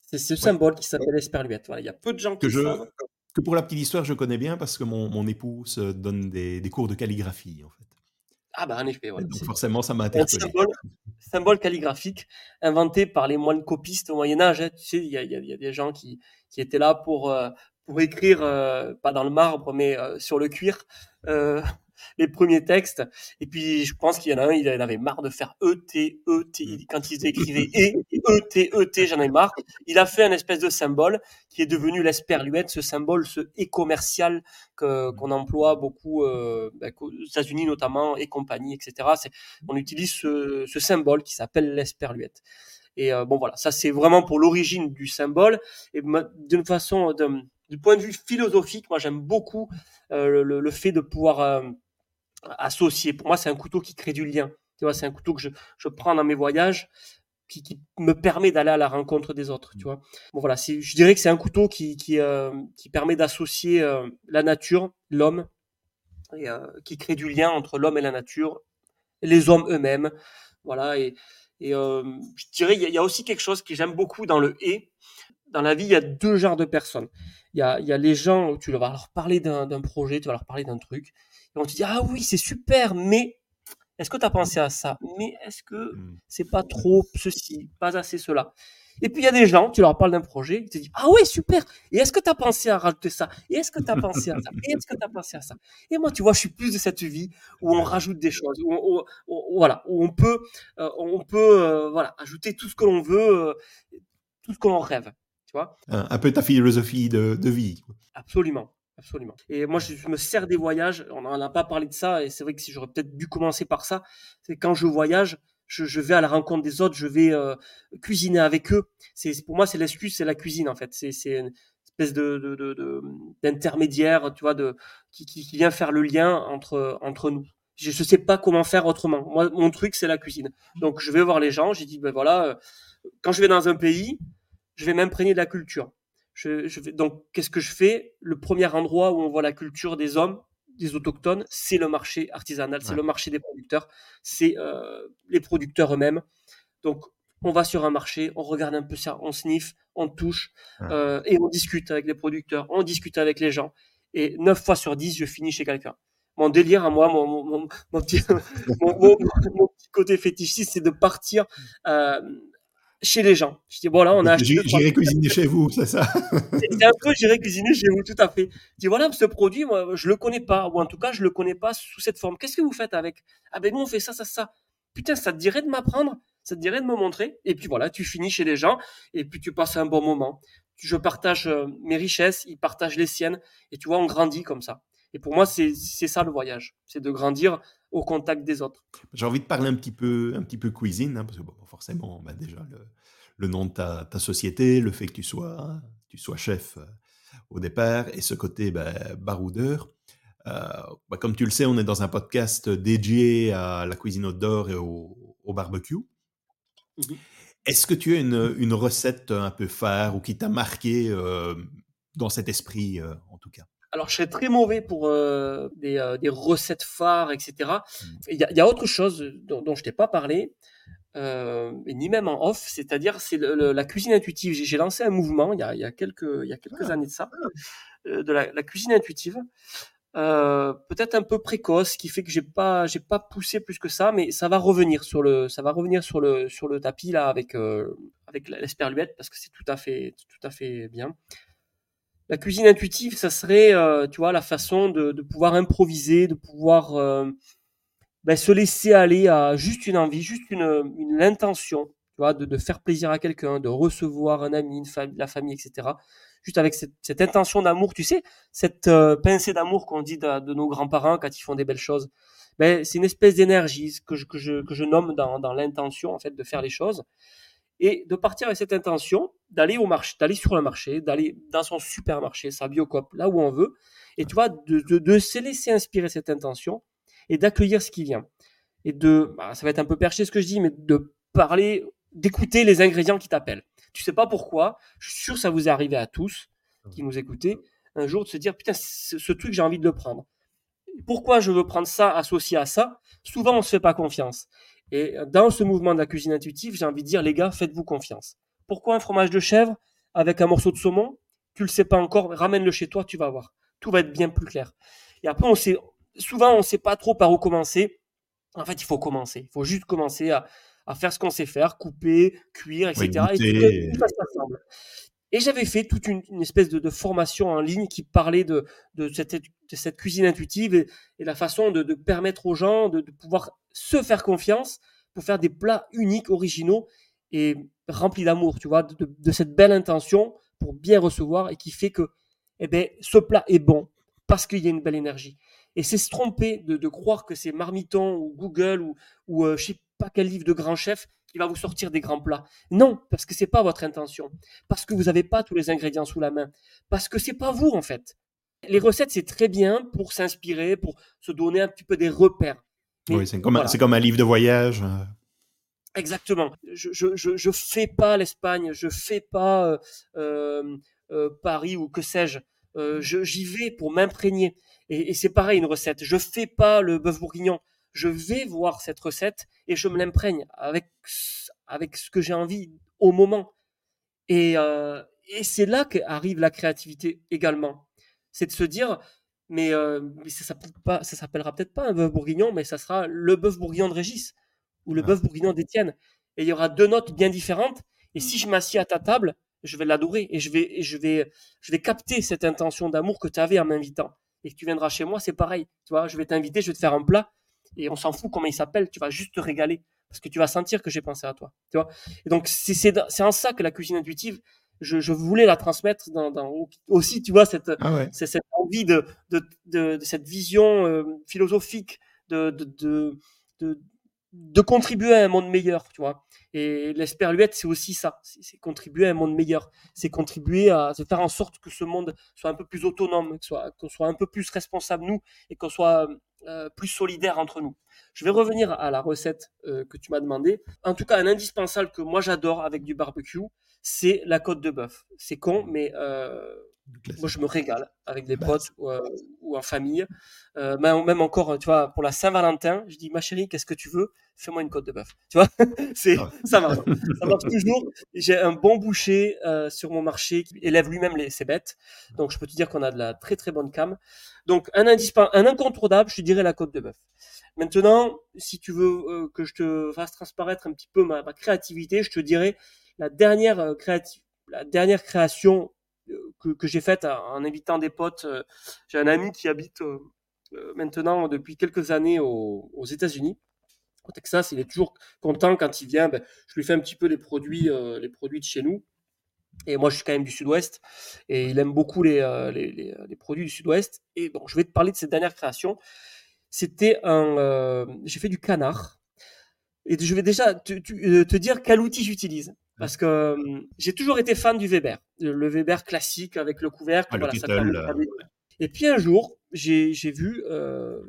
B: C'est ce symbole qui s'appelle esperluette. Voilà, il y a peu de gens qui
A: que savent. Que pour la petite histoire, je connais bien parce que mon, mon épouse donne des, des, cours de calligraphie, en fait.
B: Ah bah en effet, ouais.
A: Donc forcément, ça m'a interpellé.
B: Symbole, symbole, calligraphique inventé par les moines copistes au Moyen Âge. Hein. Tu sais, il y a, y a, des gens qui, qui étaient là pour, euh, pour écrire, euh, pas dans le marbre, mais euh, sur le cuir, les premiers textes. Et puis, je pense qu'il y en a un, il avait marre de faire E, T, E, T. Mm. Quand ils écrivaient E, E, T, E, T, j'en ai marre. Il a fait un espèce de symbole qui est devenu l'esperluette, ce symbole, ce e commercial mm. qu'on emploie beaucoup euh, ben, aux États-Unis notamment et compagnie, etc. On utilise ce, ce symbole qui s'appelle l'esperluette. Et euh, bon voilà, ça c'est vraiment pour l'origine du symbole. Et d'une façon, de, du point de vue philosophique, moi j'aime beaucoup euh, le, le, fait de pouvoir euh, associé. Pour moi, c'est un couteau qui crée du lien. Tu vois, c'est un couteau que je, je, prends dans mes voyages, qui, qui me permet d'aller à la rencontre des autres. Tu vois. Bon voilà, je dirais que c'est un couteau qui qui, euh, qui permet d'associer euh, la nature, l'homme, et euh, qui crée du lien entre l'homme et la nature, les hommes eux-mêmes. Voilà. Et, et je dirais, il y, y, a aussi quelque chose que j'aime beaucoup dans le et. Dans la vie, il y a deux genres de personnes. Il y a, y a les gens où tu vas leur parler d'un projet, tu vas leur parler d'un truc on te dit ah oui c'est super, mais est-ce que tu as pensé à ça? Mais est-ce que hmm. c'est pas trop ceci, pas assez cela? Et puis il y a des gens, tu leur parles d'un projet, ils te disent Ah oui, super Et est-ce que tu as pensé à rajouter ça? Et est-ce que tu as pensé à ça? Et est-ce que tu as pensé à ça? Et moi, tu vois, je suis plus de cette vie où on rajoute des choses, où on, voilà, où on peut, euh, on peut euh, voilà, ajouter tout ce que l'on veut, euh, tout ce que l'on rêve. Tu vois?
A: Un, peu ta philosophie de, de vie.
B: Absolument. Absolument. Et moi, je, me sers des voyages. On n'en a pas parlé de ça, et c'est vrai que si j'aurais peut-être dû commencer par ça, c'est quand je voyage, je, vais à la rencontre des autres, je vais euh, cuisiner avec eux. C'est pour moi, c'est l'excuse, c'est la cuisine en fait. C'est une espèce de d'intermédiaire, tu vois, de qui, vient faire le lien entre entre nous. Je ne sais pas comment faire autrement. Moi, mon truc, c'est la cuisine. Donc, je vais voir les gens. J'ai dit, ben voilà, euh, quand je vais dans un pays, je vais m'imprégner de la culture. Je, je donc, qu'est-ce que je fais? Le premier endroit où on voit la culture des hommes, des autochtones, c'est le marché artisanal, c'est le marché des producteurs, c'est euh, les producteurs eux-mêmes. Donc, on va sur un marché, on regarde un peu ça, on sniffe, on touche, euh, et on discute avec les producteurs, on discute avec les gens. Et 9 fois sur 10, je finis chez quelqu'un. Mon délire à moi, mon, mon, mon, petit, côté fétichiste, c'est de partir euh, chez les gens. Je dis, voilà, on a
A: acheté. J'irai cuisiner chez vous, c'est ça?
B: C'est un peu j'irai cuisiner chez vous, tout à fait. Je dis, voilà, ce produit, moi, je le connais pas, ou en tout cas, je le connais pas sous cette forme. Qu'est-ce que vous faites avec? Ah ben nous, on fait ça, ça, ça. Putain, ça te dirait de m'apprendre? Ça te dirait de me montrer? Et puis voilà, tu finis chez les gens, et puis tu passes un bon moment. Je partage euh, mes richesses, ils partagent les siennes, et tu vois, on grandit comme ça. Et pour moi, c'est ça le voyage, c'est de grandir au contact des autres.
A: J'ai envie de parler un petit peu, un petit peu cuisine, hein, parce que forcément, bah déjà le, le, nom de ta, ta, société, le fait que tu sois, tu sois chef euh, au départ, et ce côté bah, baroudeur. Euh, bah, comme tu le sais, on est dans un podcast dédié à la cuisine outdoor et au, au barbecue. Mmh Est-ce que tu as une, une, recette un peu phare ou qui t'a marqué euh, dans cet esprit, euh, en tout cas
B: alors, je serais très mauvais pour euh, des, euh, des, recettes phares, etc. Mmh. Il y, a, y, a autre chose dont, dont je t'ai pas parlé, euh, ni même en off, c'est-à-dire c'est la cuisine intuitive. J'ai lancé un mouvement il y a, il y a quelques, il y a quelques ah. années de ça, de la, la, cuisine intuitive. Peut-être un peu précoce, qui fait que j'ai pas, j'ai pas poussé plus que ça, mais ça va revenir sur le, ça va revenir sur le, sur le tapis là avec, avec l'esperluette parce que c'est tout à fait, tout à fait bien la cuisine intuitive, ça serait, euh, tu vois, la façon de, pouvoir improviser, de pouvoir euh, ben, se laisser aller à juste une envie, juste une, intention, tu vois, de, faire plaisir à quelqu'un, de recevoir un ami, une famille, la famille, etc. Juste avec cette, intention d'amour, tu sais, cette euh, pincée d'amour qu'on dit de, nos grands-parents quand ils font des belles choses. Ben, c'est une espèce d'énergie que je, que, je, que je nomme dans, dans l'intention en fait de faire les choses et de partir avec cette intention d'aller au marché, d'aller sur le marché, d'aller dans son supermarché, sa biocop, là où on veut, et tu vois, de, de, se laisser inspirer cette intention et d'accueillir ce qui vient. Et de, bah, ça va être un peu perché ce que je dis, mais de parler, d'écouter les ingrédients qui t'appellent. Tu sais pas pourquoi, je suis sûr que ça vous est arrivé à tous qui nous écoutez, un jour de se dire, putain, ce truc, j'ai envie de le prendre. Pourquoi je veux prendre ça associé à ça? Souvent, on se fait pas confiance. Et dans ce mouvement de la cuisine intuitive, j'ai envie de dire, les gars, faites-vous confiance. Pourquoi un fromage de chèvre avec un morceau de saumon Tu le sais pas encore, ramène-le chez toi, tu vas voir. Tout va être bien plus clair. Et après, on sait, souvent, on sait pas trop par où commencer. En fait, il faut commencer. Il faut juste commencer à, faire ce qu'on sait faire, couper, cuire, etc. et tout, et j'avais fait toute une, espèce de, formation en ligne qui parlait de, cette, cuisine intuitive et, la façon de, permettre aux gens de, pouvoir se faire confiance pour faire des plats uniques, originaux et remplis d'amour, tu vois, de, cette belle intention pour bien recevoir et qui fait que eh ben, ce plat est bon parce qu'il y a une belle énergie. Et c'est se tromper de, croire que c'est Marmiton ou Google ou, ou euh, je sais pas quel livre de grand chef qui va vous sortir des grands plats. Non, parce que c'est pas votre intention. Parce que vous n'avez pas tous les ingrédients sous la main. Parce que c'est pas vous, en fait. Les recettes, c'est très bien pour s'inspirer, pour se donner un petit peu des repères.
A: Oui, c'est comme, comme, un livre de voyage. Euh.
B: Exactement. Je, je, je, fais pas l'Espagne, je fais pas euh, euh, Paris ou que sais-je. J'y vais pour m'imprégner. Et, et c'est pareil une recette. Je fais pas le bœuf bourguignon je vais voir cette recette et je me l'imprègne avec, avec ce que j'ai envie au moment. Et, et c'est là qu'arrive la créativité également. C'est de se dire, mais, euh, ça s'appellera ça s'appellera peut-être pas un bœuf bourguignon, mais ça sera le bœuf bourguignon de Régis ou le bœuf bourguignon d'Étienne. Et il y aura deux notes bien différentes. Et si je m'assieds à ta table, je vais l'adorer et je vais, et je vais, je vais capter cette intention d'amour que tu avais en m'invitant. Et que tu viendras chez moi, c'est pareil. Tu vois, je vais t'inviter, je vais te faire un plat et on s'en fout comment il s'appelle, tu vas juste te régaler parce que tu vas sentir que j'ai pensé à toi. Tu vois? Et donc c'est en ça que la cuisine intuitive, je, je voulais la transmettre dans, dans, aussi, tu vois, cette, ah cette envie de, de, de, de cette vision euh, philosophique de, de, de, de, contribuer à un monde meilleur, tu vois. Et l'esperluette, c'est aussi ça, c'est contribuer à un monde meilleur, c'est contribuer à faire en sorte que ce monde soit un peu plus autonome, qu'on soit, soit un peu plus responsable nous et qu'on soit euh, plus solidaire entre nous. Je vais revenir à la recette euh, que tu m'as demandé. En tout cas, un indispensable que moi j'adore avec du barbecue, c'est la côte de bœuf. C'est con, mais euh, Moi, je me régale avec des bah, potes ou, ou, en famille. même, même, encore, tu vois, pour la Saint-Valentin, je dis, ma chérie, qu'est-ce que tu veux? Fais-moi une côte de bœuf. Tu vois, c'est, ah. ça marche. ça marche toujours. J'ai un bon boucher sur mon marché qui élève lui-même les, ses bêtes. Donc, je peux te dire qu'on a de la très, très bonne cam. Donc, un, un incontournable, je te dirais la côte de bœuf. Maintenant, si tu veux euh, que je te fasse transparaître un petit peu ma, créativité, je te dirais la dernière, euh, la dernière création euh, que, j'ai faite en invitant des potes. j'ai un ami qui habite maintenant depuis quelques années aux, États-Unis au Texas, il est toujours content quand il vient. Ben, je lui fais un petit peu les produits, les produits de chez nous. Et moi, je suis quand même du Sud-Ouest, et il aime beaucoup les, produits du Sud-Ouest. Et bon, je vais te parler de cette dernière création c'était un. Euh, j'ai fait du canard. Et je vais déjà te, euh, dire quel outil j'utilise. Parce que euh, j'ai toujours été fan du Weber. Le Weber classique avec le couvercle. Ah, et puis un jour, j'ai vu,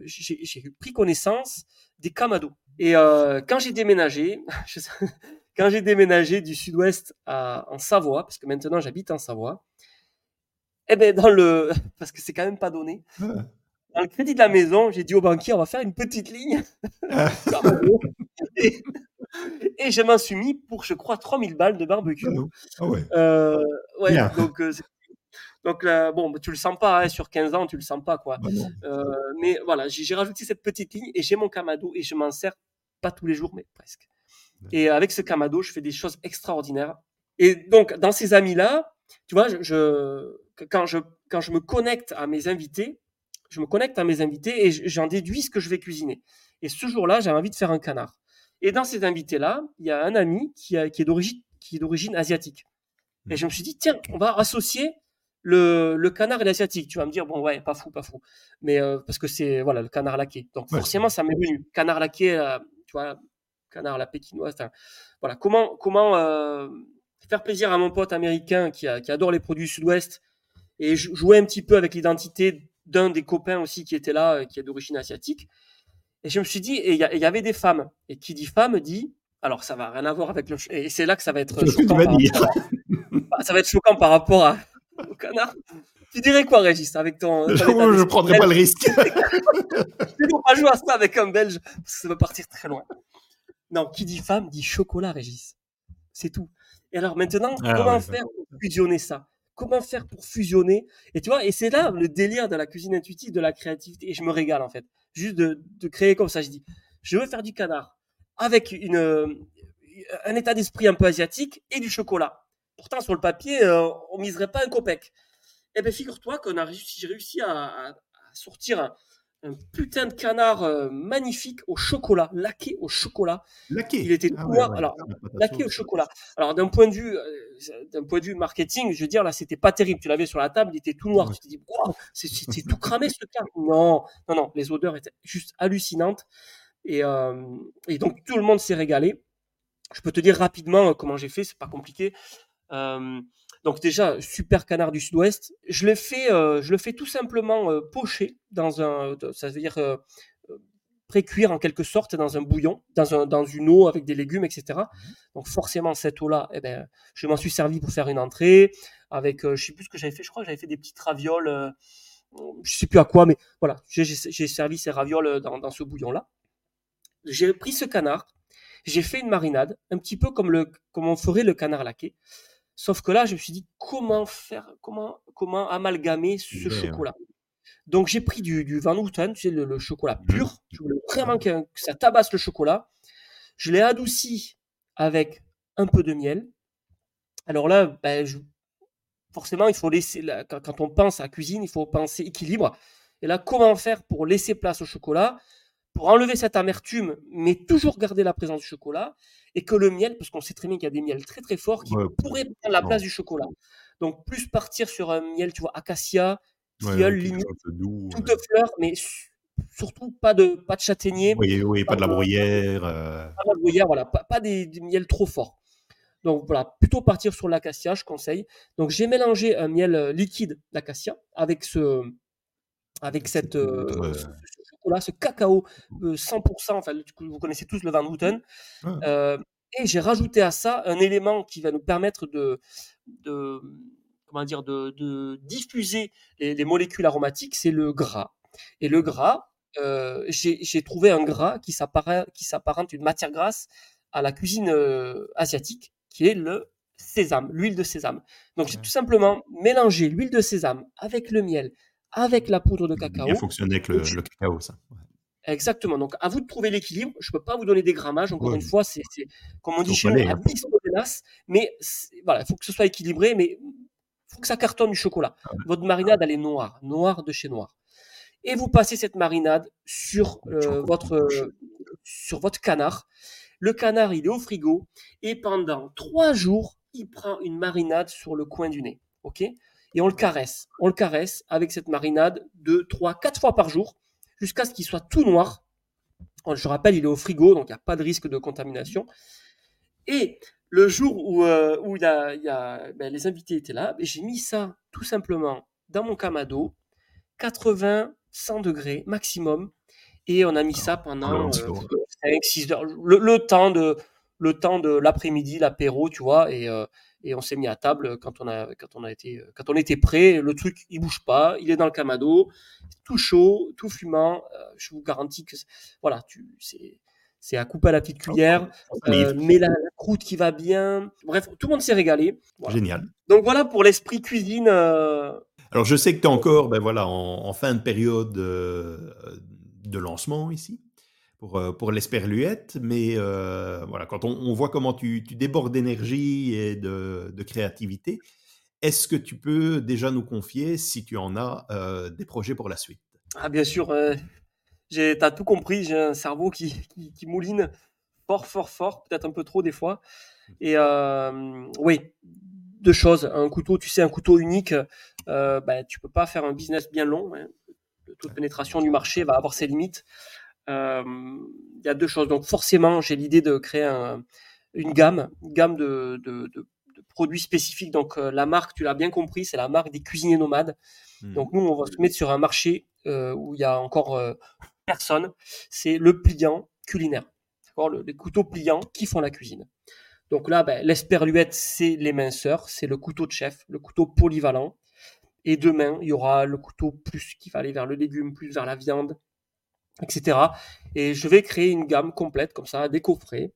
B: j'ai pris connaissance des Kamado. Et quand j'ai déménagé, quand j'ai déménagé du sud-ouest en Savoie, parce que maintenant j'habite en Savoie, eh ben dans le, parce que c'est quand même pas donné, dans le crédit de la maison, j'ai dit au banquier, on va faire une petite ligne. et, je m'en suis mis pour, je crois, 3000 balles de barbecue. Ah ouais. Euh, ouais donc, euh, donc bon, bah, tu le sens pas, hein, sur 15 ans, tu le sens pas, quoi. Bah euh, mais voilà, j'ai rajouté cette petite ligne et j'ai mon Kamado et je m'en sers pas tous les jours, mais presque. Et avec ce Kamado, je fais des choses extraordinaires. Et donc, dans ces amis-là, tu vois, je, quand, je, quand je me connecte à mes invités, je me connecte à mes invités et j'en déduis ce que je vais cuisiner. Et ce jour-là, j'avais envie de faire un canard. Et dans ces invités-là, il y a un ami qui, qui est d'origine qui est d'origine asiatique. Et je me suis dit tiens, on va associer le, le canard et l'asiatique. Tu vas me dire bon ouais, pas fou, pas fou. Mais euh, parce que c'est voilà le canard laqué. Donc forcément, ça m'est venu. Canard laqué, euh, tu vois, canard la pékinoise. Voilà comment comment euh, faire plaisir à mon pote américain qui, qui adore les produits sud-ouest et jouer un petit peu avec l'identité d'un des copains aussi qui était là, euh, qui est d'origine asiatique. Et je me suis dit, et il y, avait des femmes. Et qui dit femme dit, alors ça va rien à voir avec le. Et c'est là que ça va être choquant. Par... ça va être choquant par rapport à... au canard. Tu dirais quoi, Régis, avec ton.
A: Je ne prendrai pas le risque.
B: Je ne pas jouer à ça avec un Belge, parce que ça va partir très loin. Non, qui dit femme dit chocolat, Régis. C'est tout. Et alors maintenant, ah comment faire pour fusionner ça? Comment faire pour fusionner Et tu vois, et c'est là le délire de la cuisine intuitive, de la créativité. Et je me régale en fait, juste de, de créer comme ça. Je dis, je veux faire du canard avec une, euh, un état d'esprit un peu asiatique et du chocolat. Pourtant, sur le papier, euh, on miserait pas un copec. Eh bien, figure-toi qu'on a réussi, j'ai réussi à, sortir putain de canard euh, magnifique au chocolat, laqué au chocolat.
A: Laqué.
B: Il était ah noir. alors, laqué au chocolat. Alors, d'un point de vue, euh, d'un point de vue marketing, je veux dire là, c'était pas terrible. Tu l'avais sur la table, il était tout noir. Tu te dis, wow, c'est tout cramé ce canard. Non, non, non. Les odeurs étaient juste hallucinantes. Et, euh, et donc tout le monde s'est régalé. Je peux te dire rapidement comment j'ai fait. C'est pas compliqué. Euh, donc déjà, super canard du sud-ouest. Je le fais, euh, je le fais tout simplement euh, pocher dans un, ça veut dire euh, pré-cuire en quelque sorte dans un bouillon, dans, un, dans une eau avec des légumes, etc. Mmh Donc forcément, cette eau-là, eh ben, je m'en suis servi pour faire une entrée avec, je sais plus ce que j'avais fait, je crois que j'avais fait des petites ravioles, je sais plus à quoi, mais voilà, j'ai servi ces ravioles dans, dans ce bouillon-là. J'ai pris ce canard, j'ai fait une marinade, un petit peu comme, le, comme on ferait le canard laqué. Sauf que là, je me suis dit comment faire, comment, comment amalgamer ce chocolat? Donc j'ai pris du, du Van Houten, tu sais, le, chocolat mmh. pur. Je voulais vraiment que, ça tabasse le chocolat. Je l'ai adouci avec un peu de miel. Alors là, ben, forcément, il faut laisser, quand, on pense à cuisine, il faut penser équilibre. Et là, comment faire pour laisser place au chocolat, pour enlever cette amertume, mais toujours garder la présence du chocolat et que le miel, parce qu'on sait très bien qu'il y a des miels très très forts qui pourraient prendre la place du chocolat. Donc plus partir sur un miel, tu vois, acacia, tilleul, limite, toute fleur, mais surtout pas de pas de châtaignier.
A: Oui, oui, pas, de la bruyère. Euh.
B: Pas de la bruyère, voilà, pas, des, miels trop forts. Donc voilà, plutôt partir sur l'acacia, je conseille. Donc j'ai mélangé un miel euh, liquide d'acacia avec ce avec cette, euh, ce cacao 100%, enfin, vous connaissez tous le Van Houten. et j'ai rajouté à ça un élément qui va nous permettre de, de comment dire, de, diffuser les, molécules aromatiques, c'est le gras. Et le gras, euh, j'ai trouvé un gras qui s'apparente une matière grasse à la cuisine euh, asiatique, qui est le sésame, l'huile de sésame. Donc j'ai tout simplement mélangé l'huile de sésame avec le miel, avec la poudre de cacao.
A: Bien fonctionner avec le, cacao, ça.
B: Exactement. Donc, à vous de trouver l'équilibre. Je ne peux pas vous donner des grammages. Encore une fois, c'est, comme on dit chez nous, hein. Mais voilà, il faut que ce soit équilibré, mais il faut que ça cartonne du chocolat. Ah Votre marinade, elle est noire, noire de chez noir. Et vous passez cette marinade sur, euh, votre, sur votre canard. Le canard, il est au frigo. Et pendant trois jours, il prend une marinade sur le coin du nez. OK? Et on le caresse. On le caresse avec cette marinade deux, trois, quatre fois par jour jusqu'à ce qu'il soit tout noir. Je rappelle, il est au frigo, donc il n'y a pas de risque de contamination. Et le jour où, euh, où il y a, ben, les invités étaient là, ben, j'ai mis ça tout simplement dans mon camado, 80, 100 degrés maximum, et on a mis ça pendant 5, euh, 6 heures, le, temps de le temps de l'après-midi, l'apéro, tu vois, et, euh, et on s'est mis à table quand on a quand on a été quand on était prêt. Le truc, il bouge pas, il est dans le camado, tout chaud, tout fumant. Euh, je vous garantis que voilà, tu c'est c'est à couper à la petite cuillère, euh, mais la, croûte qui va bien. Bref, tout le monde s'est régalé.
A: Génial.
B: Donc voilà pour l'esprit cuisine. Euh,
A: Alors je sais que tu es encore ben voilà, en, en, fin de période de lancement ici pour, euh, pour l'esperluette, mais euh, voilà, quand on, voit comment tu, tu débordes d'énergie et de, de créativité, est-ce que tu peux déjà nous confier, si tu en as, euh, des projets pour la suite?
B: Ah bien sûr, tu as tout compris, j'ai un cerveau qui, qui, mouline fort, fort, fort, peut-être un peu trop des fois. Et oui, deux choses. Un couteau, tu sais, un couteau unique, euh, bah, tu peux pas faire un business bien long. Hein. Le taux de pénétration du marché va avoir ses limites. Euh, il y a deux choses. Donc forcément, j'ai l'idée de créer une gamme, une gamme de, produits spécifiques. Donc euh, la marque, tu l'as bien compris, c'est la marque des cuisiniers nomades. Hmm. Donc nous, on va se mettre sur un marché euh, où il y a encore personne. C'est le pliant culinaire. Le, les couteaux pliants qui font la cuisine. Donc là, ben, l'esperluette, c'est l'éminceur, c'est le couteau de chef, le couteau polyvalent. Et demain, il y aura le couteau plus qui va aller vers le légume, plus vers la viande, etc. Et je vais créer une gamme complète comme ça, des coffrets,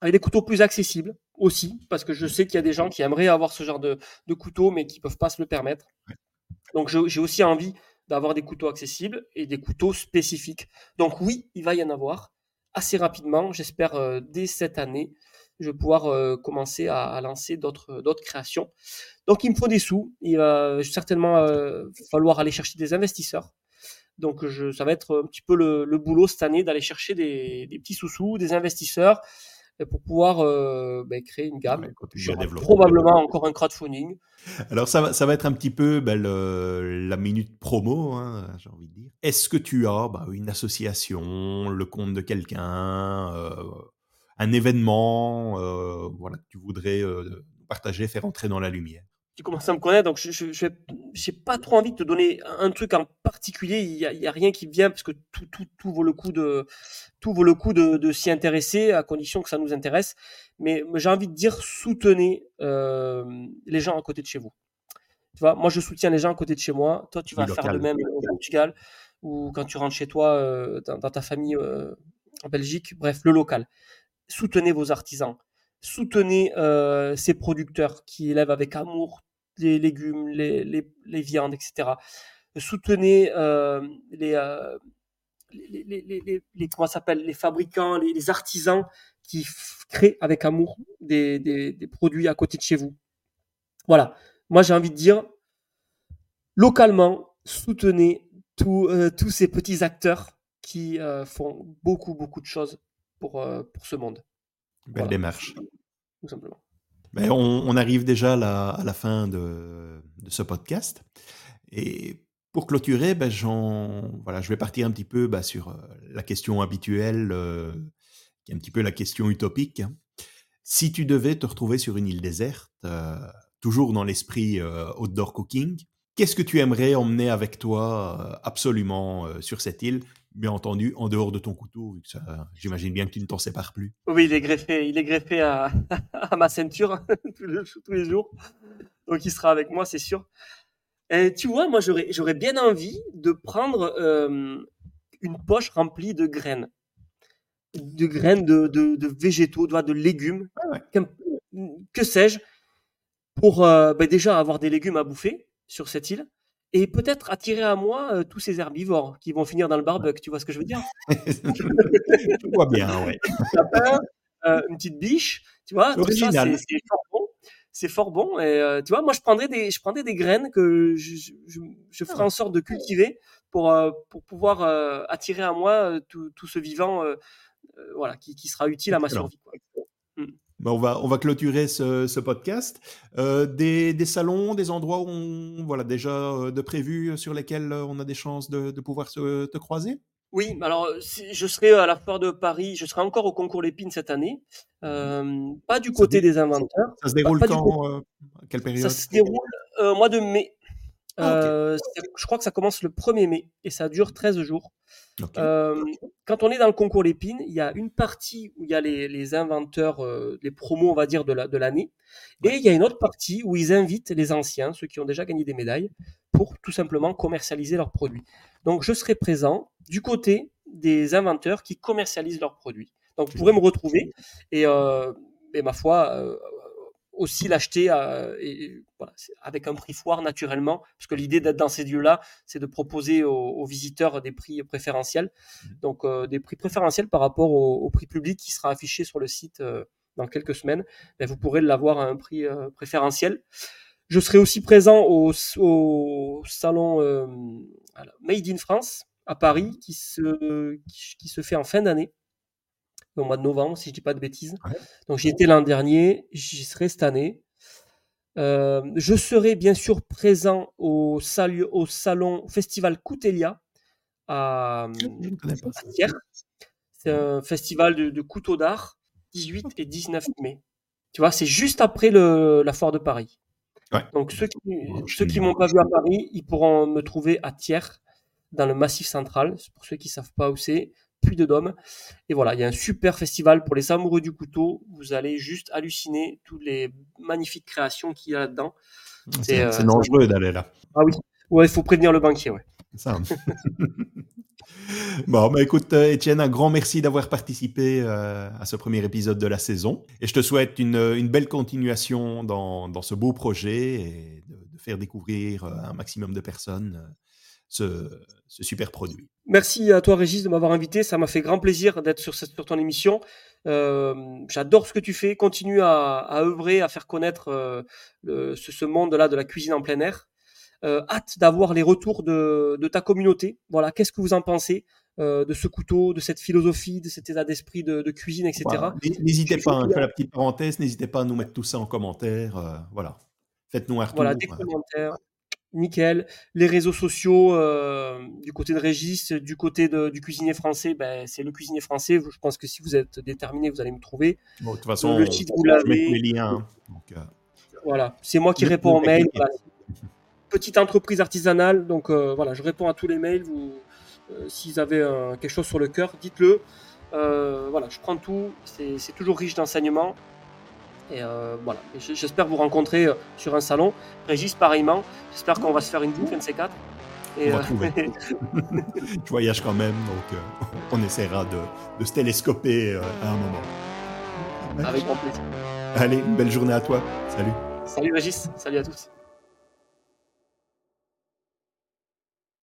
B: avec des couteaux plus accessibles aussi, parce que je sais qu'il y a des gens qui aimeraient avoir ce genre de, de couteau, mais qui peuvent pas se le permettre. Donc j'ai aussi envie d'avoir des couteaux accessibles et des couteaux spécifiques. Donc oui, il va y en avoir assez rapidement, j'espère euh, dès cette année, je vais pouvoir euh, commencer à, lancer d'autres d'autres créations. Donc il me faut des sous, il va certainement euh, falloir aller chercher des investisseurs donc je, ça va être un petit peu le, boulot cette année d'aller chercher des, petits sous-sous, des investisseurs euh, pour pouvoir euh, ben, créer une gamme. probablement encore un crowdfunding.
A: Alors ça va, ça va être un petit peu ben, la minute promo, hein, j'ai envie de dire. Est-ce que tu as bah, une association, le compte de quelqu'un, euh, un événement voilà, que tu voudrais partager, faire entrer dans la lumière?
B: Tu commences à me connaître, donc je n'ai pas trop envie de te donner un truc en particulier. Il n'y a, rien qui vient parce que tout, tout, tout vaut le coup de tout vaut le coup de, de s'y intéresser à condition que ça nous intéresse. Mais j'ai envie de dire soutenez euh, les gens à côté de chez vous. Tu vois, moi je soutiens les gens à côté de chez moi. Toi, tu vas faire de même au Portugal ou quand tu rentres chez toi euh, dans, ta famille euh, en Belgique. Bref, le local. Soutenez vos artisans soutenez euh, ces producteurs qui élèvent avec amour les légumes, les, les, viandes, etc. Soutenez euh, les, euh, les, les, les, comment s'appelle, les fabricants, les, artisans qui créent avec amour des, des, des, produits à côté de chez vous. Voilà. Moi, j'ai envie de dire, localement, soutenez euh, tous ces petits acteurs qui euh, font beaucoup, beaucoup de choses pour, euh, pour ce monde.
A: Belle démarche. Tout simplement. Ben, on, arrive déjà à la, fin de, ce podcast. Et pour clôturer, ben, voilà, je vais partir un petit peu ben, sur euh, la question habituelle, euh, qui est un petit peu la question utopique. Si tu devais te retrouver sur une île déserte, euh, toujours dans l'esprit outdoor cooking, qu'est-ce que tu aimerais emmener avec toi absolument sur cette île? Bien entendu, en dehors de ton couteau, vu que j'imagine bien que tu ne t'en sépares plus.
B: Oui, il est greffé, il est greffé à, ma ceinture tous, les, jours. Donc il sera avec moi, c'est sûr. Et tu vois, moi j'aurais, j'aurais bien envie de prendre euh, une poche remplie de graines. De graines de, de, de végétaux, de, de légumes,
A: Ah
B: que sais-je, pour euh, ben déjà avoir des légumes à bouffer sur cette île et peut-être attirer à moi euh, tous ces herbivores qui vont finir dans le barbecue. Tu vois ce que je veux dire?
A: Je vois bien, ouais.
B: Lapin, euh, une petite biche, tu vois, tout ça, c'est c'est fort bon. C'est fort bon. Et euh, tu vois, moi, je prendrais des, je prendrais des graines que je, je, je- je ferais en sorte de cultiver pour, euh, pour pouvoir euh, attirer à moi tout, tout ce vivant, euh, euh, voilà, qui, qui sera utile à ma survie. quoi.
A: Ben, on, va, on va clôturer ce, ce podcast. Euh, des, des salons, des endroits où on, voilà, déjà euh, de prévus sur lesquels euh, on a des chances de, de pouvoir se, te croiser?
B: Oui, alors euh, je serai à la foire de Paris, je serai encore au concours Lépine cette année, euh, pas du côté des inventeurs.
A: Ça se déroule
B: pas
A: quand euh, À quelle période?
B: Ça se déroule euh, au mois de mai.
A: Ah.
B: Euh, je crois que ça commence le 1er mai et ça dure 13 jours. Euh, quand on est dans le concours Lépine, il y a une partie où il y a les, les inventeurs, euh, les promos, on va dire, de la- de l'année. et il y a une autre partie où ils invitent les anciens, ceux qui ont déjà gagné des médailles, pour tout simplement commercialiser leurs produits. Donc je serai présent du côté des inventeurs qui commercialisent leurs produits. Donc vous pourrez me retrouver et, euh, et ma foi, aussi l'acheter et, voilà, avec un prix foire naturellement, parce que l'idée d'être dans ces lieux-là, c'est de proposer aux, aux visiteurs des prix préférentiels, donc euh, des prix préférentiels par rapport au, au prix public qui sera affiché sur le site euh, dans quelques semaines. Ben, vous pourrez l'avoir à un prix euh, préférentiel. Je serai aussi présent au, au salon euh, Made in France à Paris qui se, qui, qui se fait en fin d'année au mois de novembre, si je dis pas de bêtises.
A: Ouais.
B: Donc j'y étais l'an dernier, j'y serai cette année. Euh, je serai bien sûr présent au, au salon Festival Coutelia à,
A: ne ça.
B: Thiers. C'est un festival de, de couteaux d'art, 18 et 19 mai. Tu vois, c'est juste après le, la foire de Paris.
A: Ouais.
B: Donc ceux qui, ceux qui m'ont pas vu à Paris, ils pourront me trouver à Thiers, dans le Massif Central. Pour ceux qui savent pas où c'est, Puy de Dôme. Et voilà, il y a un super festival pour les amoureux du couteau. Vous allez juste halluciner toutes les magnifiques créations qu'il y a là-dedans.
A: C'est
B: euh,
A: dangereux d'aller là.
B: Ah oui, ouais, il faut prévenir le banquier, ouais.
A: Ça. bon, bah écoute, euh, Étienne, un grand merci d'avoir participé euh, à ce premier épisode de la saison. Et je te souhaite une, une belle continuation dans, dans ce beau projet et de, de faire découvrir un maximum de personnes ce, ce super produit.
B: Merci à toi, Régis, de m'avoir invité. Ça m'a fait grand plaisir d'être sur, cette- sur ton émission. Euh, J'adore ce que tu fais. Continue à, à œuvrer, à faire connaître euh, le- ce, ce monde-là de la cuisine en plein air. Euh, hâte d'avoir les retours de, de ta communauté. Voilà, qu'est-ce que vous en pensez euh, de ce couteau, de cette philosophie, de cet état d'esprit de, de cuisine, etc.
A: Voilà. N'hésitez
B: Je
A: pas, hein,
B: fais
A: je fais la petite parenthèse, n'hésitez pas à nous mettre tout ça en commentaire. euh, voilà. Faites-nous un retour.
B: Voilà, des commentaires. Nickel. Les réseaux sociaux, euh, du côté de Régis, du côté de- du cuisinier français, ben, c'est le cuisinier français. Je pense que si vous êtes déterminé, vous allez me trouver.
A: bon, de toute façon,
B: le site, vous l'avez.
A: hein. Euh,
B: Voilà, c'est moi qui réponds aux mails. Voilà. Petite entreprise artisanale, donc euh, voilà, je réponds à tous les mails. Vous, si vous avez euh, quelque chose sur le cœur, dites-le. Voilà, je prends tout. C'est c'est toujours riche d'enseignements. Et euh, voilà, j'espère vous rencontrer euh, sur un salon. Régis, pareillement. J'espère qu'on va se faire une bouffe, un de ces quatre. Et,
A: On va
B: euh,
A: trouver. je voyage quand même, donc on essaiera de, de se télescoper à un moment.
B: avec grand plaisir.
A: Allez, une belle journée à toi. Salut.
B: Salut Régis, salut à tous.